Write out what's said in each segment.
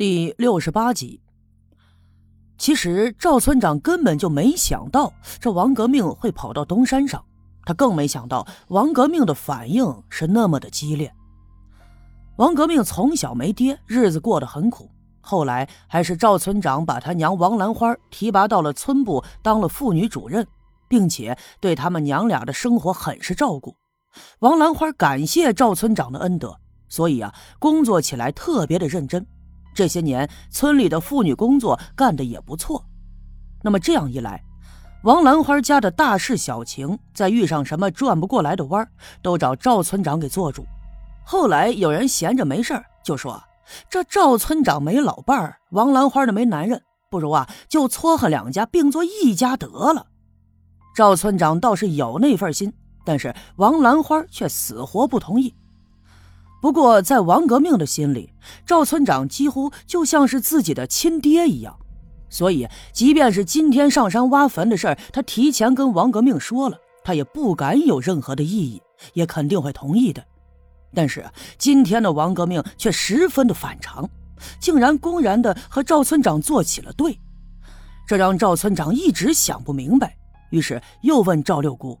第六十八集。其实赵村长根本就没想到这王革命会跑到东山上，他更没想到王革命的反应是那么的激烈。王革命从小没爹，日子过得很苦，后来还是赵村长把他娘王兰花提拔到了村部当了妇女主任，并且对他们娘俩的生活很是照顾。王兰花感谢赵村长的恩德，所以啊，工作起来特别的认真。这些年，村里的妇女工作干得也不错。那么这样一来，王兰花家的大事小情，再遇上什么转不过来的弯都找赵村长给做主。后来有人闲着没事就说：“这赵村长没老伴儿，王兰花的没男人，不如啊，就撮合两家并做一家得了。”赵村长倒是有那份心，但是王兰花却死活不同意。不过，在王革命的心里，赵村长几乎就像是自己的亲爹一样，所以，即便是今天上山挖坟的事儿，他提前跟王革命说了，他也不敢有任何的异议，也肯定会同意的。但是，今天的王革命却十分的反常，竟然公然的和赵村长做起了对，这让赵村长一直想不明白，于是又问赵六姑：“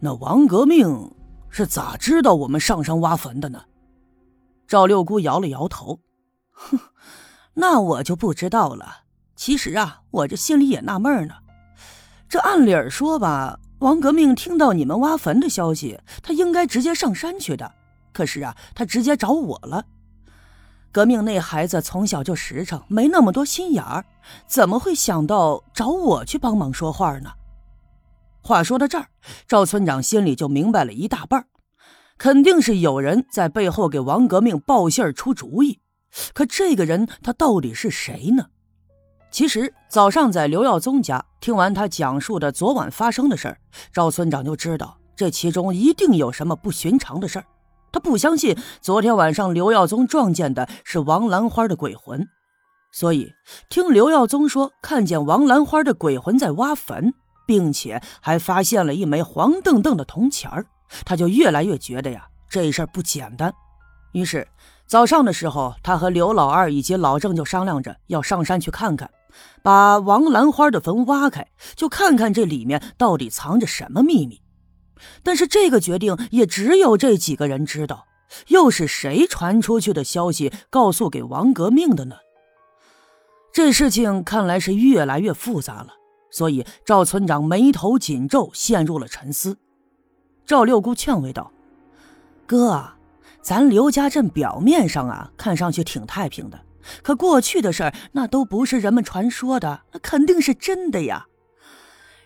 那王革命？”是咋知道我们上山挖坟的呢？赵六姑摇了摇头，哼，那我就不知道了。其实啊，我这心里也纳闷呢。这按理儿说吧，王革命听到你们挖坟的消息，他应该直接上山去的。可是啊，他直接找我了。革命那孩子从小就实诚，没那么多心眼儿，怎么会想到找我去帮忙说话呢？话说到这儿，赵村长心里就明白了一大半肯定是有人在背后给王革命报信出主意。可这个人他到底是谁呢？其实早上在刘耀宗家听完他讲述的昨晚发生的事儿，赵村长就知道这其中一定有什么不寻常的事儿。他不相信昨天晚上刘耀宗撞见的是王兰花的鬼魂，所以听刘耀宗说看见王兰花的鬼魂在挖坟。并且还发现了一枚黄澄澄的铜钱儿，他就越来越觉得呀，这事儿不简单。于是早上的时候，他和刘老二以及老郑就商量着要上山去看看，把王兰花的坟挖开，就看看这里面到底藏着什么秘密。但是这个决定也只有这几个人知道，又是谁传出去的消息告诉给王革命的呢？这事情看来是越来越复杂了。所以赵村长眉头紧皱，陷入了沉思。赵六姑劝慰道：“哥，咱刘家镇表面上啊，看上去挺太平的，可过去的事儿那都不是人们传说的，那肯定是真的呀。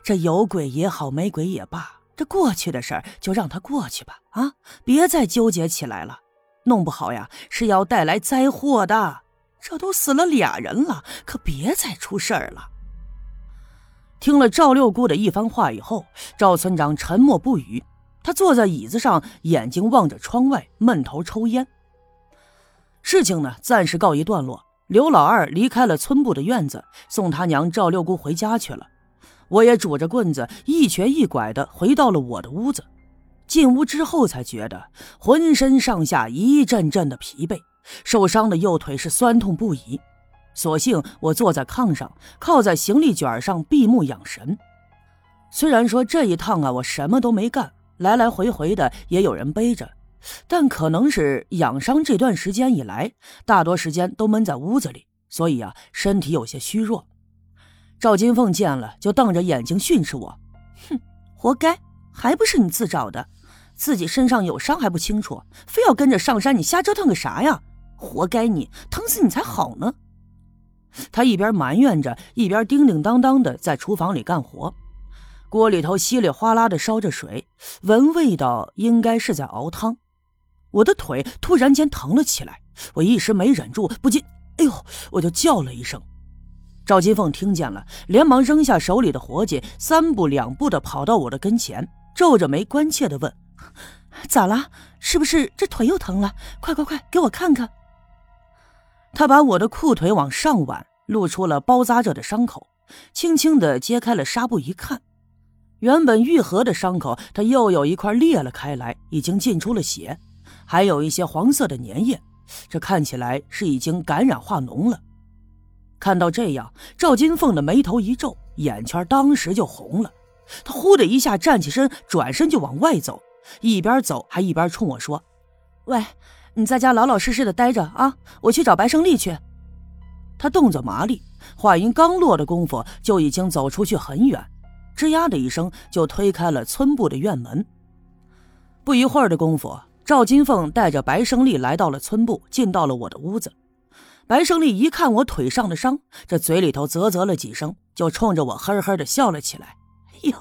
这有鬼也好，没鬼也罢，这过去的事儿就让它过去吧，啊，别再纠结起来了，弄不好呀是要带来灾祸的。这都死了俩人了，可别再出事儿了。”听了赵六姑的一番话以后，赵村长沉默不语。他坐在椅子上，眼睛望着窗外，闷头抽烟。事情呢，暂时告一段落。刘老二离开了村部的院子，送他娘赵六姑回家去了。我也拄着棍子，一瘸一拐的回到了我的屋子。进屋之后，才觉得浑身上下一阵阵的疲惫，受伤的右腿是酸痛不已。所幸我坐在炕上，靠在行李卷上闭目养神。虽然说这一趟啊，我什么都没干，来来回回的也有人背着，但可能是养伤这段时间以来，大多时间都闷在屋子里，所以啊，身体有些虚弱。赵金凤见了，就瞪着眼睛训斥我：“哼，活该，还不是你自找的，自己身上有伤还不清楚，非要跟着上山，你瞎折腾个啥呀？活该你，疼死你才好呢。”他一边埋怨着，一边叮叮当当的在厨房里干活。锅里头稀里哗啦的烧着水，闻味道应该是在熬汤。我的腿突然间疼了起来，我一时没忍住，不禁“哎呦”，我就叫了一声。赵金凤听见了，连忙扔下手里的活计，三步两步的跑到我的跟前，皱着眉关切的问：“ 咋了？是不是这腿又疼了？快快快，给我看看。”他把我的裤腿往上挽，露出了包扎着的伤口，轻轻地揭开了纱布，一看，原本愈合的伤口，它又有一块裂了开来，已经浸出了血，还有一些黄色的粘液，这看起来是已经感染化脓了。看到这样，赵金凤的眉头一皱，眼圈当时就红了。他呼的一下站起身，转身就往外走，一边走还一边冲我说：“喂，你在家老老实实的待着啊，我去找白胜利去。”他动作麻利，话音刚落的功夫，就已经走出去很远，吱呀的一声就推开了村部的院门。不一会儿的功夫，赵金凤带着白胜利来到了村部，进到了我的屋子。白胜利一看我腿上的伤，这嘴里头啧啧了几声，就冲着我呵呵的笑了起来。哟，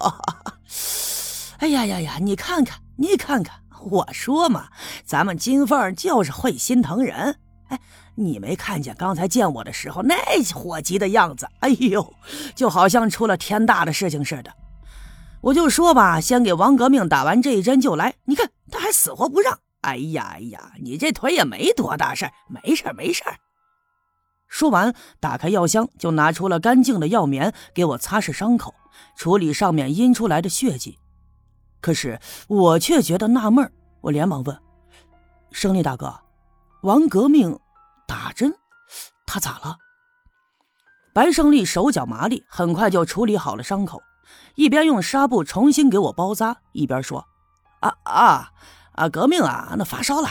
哎呀呀呀！你看看，你看看，我说嘛，咱们金凤就是会心疼人。哎，你没看见刚才见我的时候那火急的样子？哎呦，就好像出了天大的事情似的。我就说吧，先给王革命打完这一针就来。你看他还死活不让。哎呀哎呀，你这腿也没多大事没事没事说完，打开药箱，就拿出了干净的药棉给我擦拭伤口，处理上面阴出来的血迹。可是我却觉得纳闷我连忙问：“胜利大哥。”王革命打针，他咋了？白胜利手脚麻利，很快就处理好了伤口，一边用纱布重新给我包扎，一边说：“啊啊啊！革命啊，那发烧了，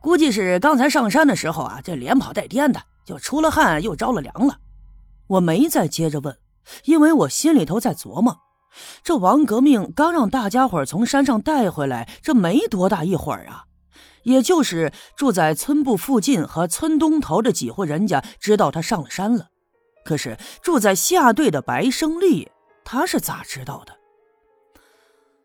估计是刚才上山的时候啊，这连跑带颠的，就出了汗又着了凉了。”我没再接着问，因为我心里头在琢磨：这王革命刚让大家伙从山上带回来，这没多大一会儿啊。也就是住在村部附近和村东头的几户人家知道他上了山了，可是住在下队的白胜利，他是咋知道的？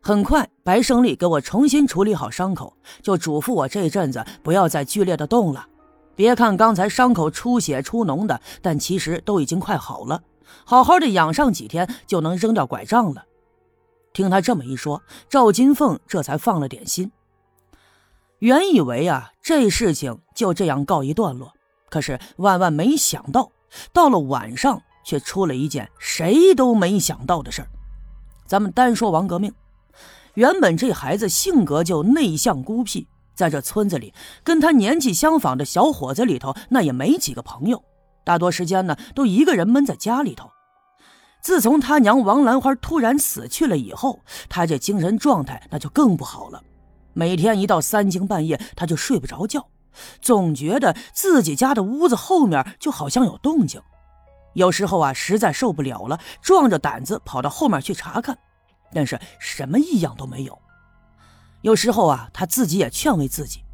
很快，白胜利给我重新处理好伤口，就嘱咐我这阵子不要再剧烈的动了。别看刚才伤口出血出脓的，但其实都已经快好了，好好的养上几天就能扔掉拐杖了。听他这么一说，赵金凤这才放了点心。原以为啊，这事情就这样告一段落，可是万万没想到，到了晚上却出了一件谁都没想到的事儿。咱们单说王革命，原本这孩子性格就内向孤僻，在这村子里跟他年纪相仿的小伙子里头，那也没几个朋友，大多时间呢都一个人闷在家里头。自从他娘王兰花突然死去了以后，他这精神状态那就更不好了。每天一到三更半夜，他就睡不着觉，总觉得自己家的屋子后面就好像有动静。有时候啊，实在受不了了，壮着胆子跑到后面去查看，但是什么异样都没有。有时候啊，他自己也劝慰自己，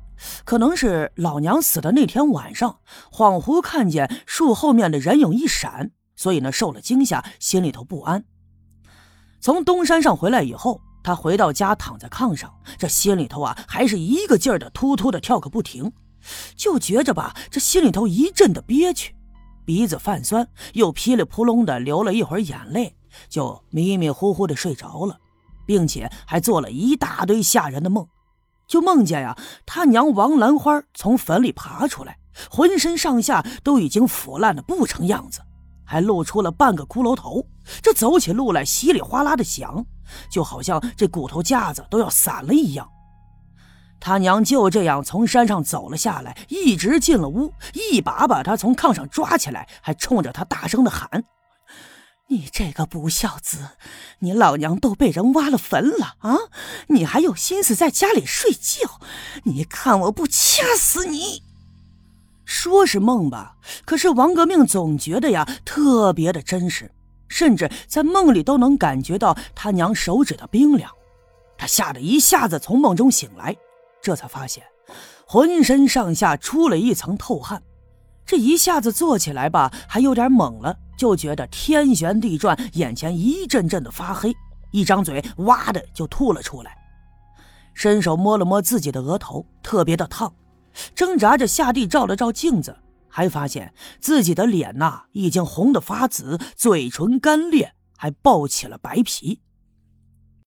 可能是老娘死的那天晚上，恍惚看见树后面的人影一闪，所以呢受了惊吓，心里头不安。从东山上回来以后。他回到家，躺在炕上，这心里头啊，还是一个劲儿的突突的跳个不停，就觉着吧，这心里头一阵的憋屈，鼻子泛酸，又噼里扑隆的流了一会儿眼泪，就迷迷糊糊的睡着了，并且还做了一大堆吓人的梦，就梦见呀，他娘王兰花从坟里爬出来，浑身上下都已经腐烂的不成样子，还露出了半个骷髅头，这走起路来稀里哗啦的响。就好像这骨头架子都要散了一样，他娘就这样从山上走了下来，一直进了屋，一把把他从炕上抓起来，还冲着他大声的喊：“你这个不孝子，你老娘都被人挖了坟了啊！你还有心思在家里睡觉？你看我不掐死你！”说是梦吧，可是王革命总觉得呀，特别的真实。甚至在梦里都能感觉到他娘手指的冰凉，他吓得一下子从梦中醒来，这才发现浑身上下出了一层透汗，这一下子坐起来吧还有点懵了，就觉得天旋地转，眼前一阵阵的发黑，一张嘴哇的就吐了出来，伸手摸了摸自己的额头，特别的烫，挣扎着下地照了照镜子。还发现自己的脸呐，已经红得发紫，嘴唇干裂，还爆起了白皮。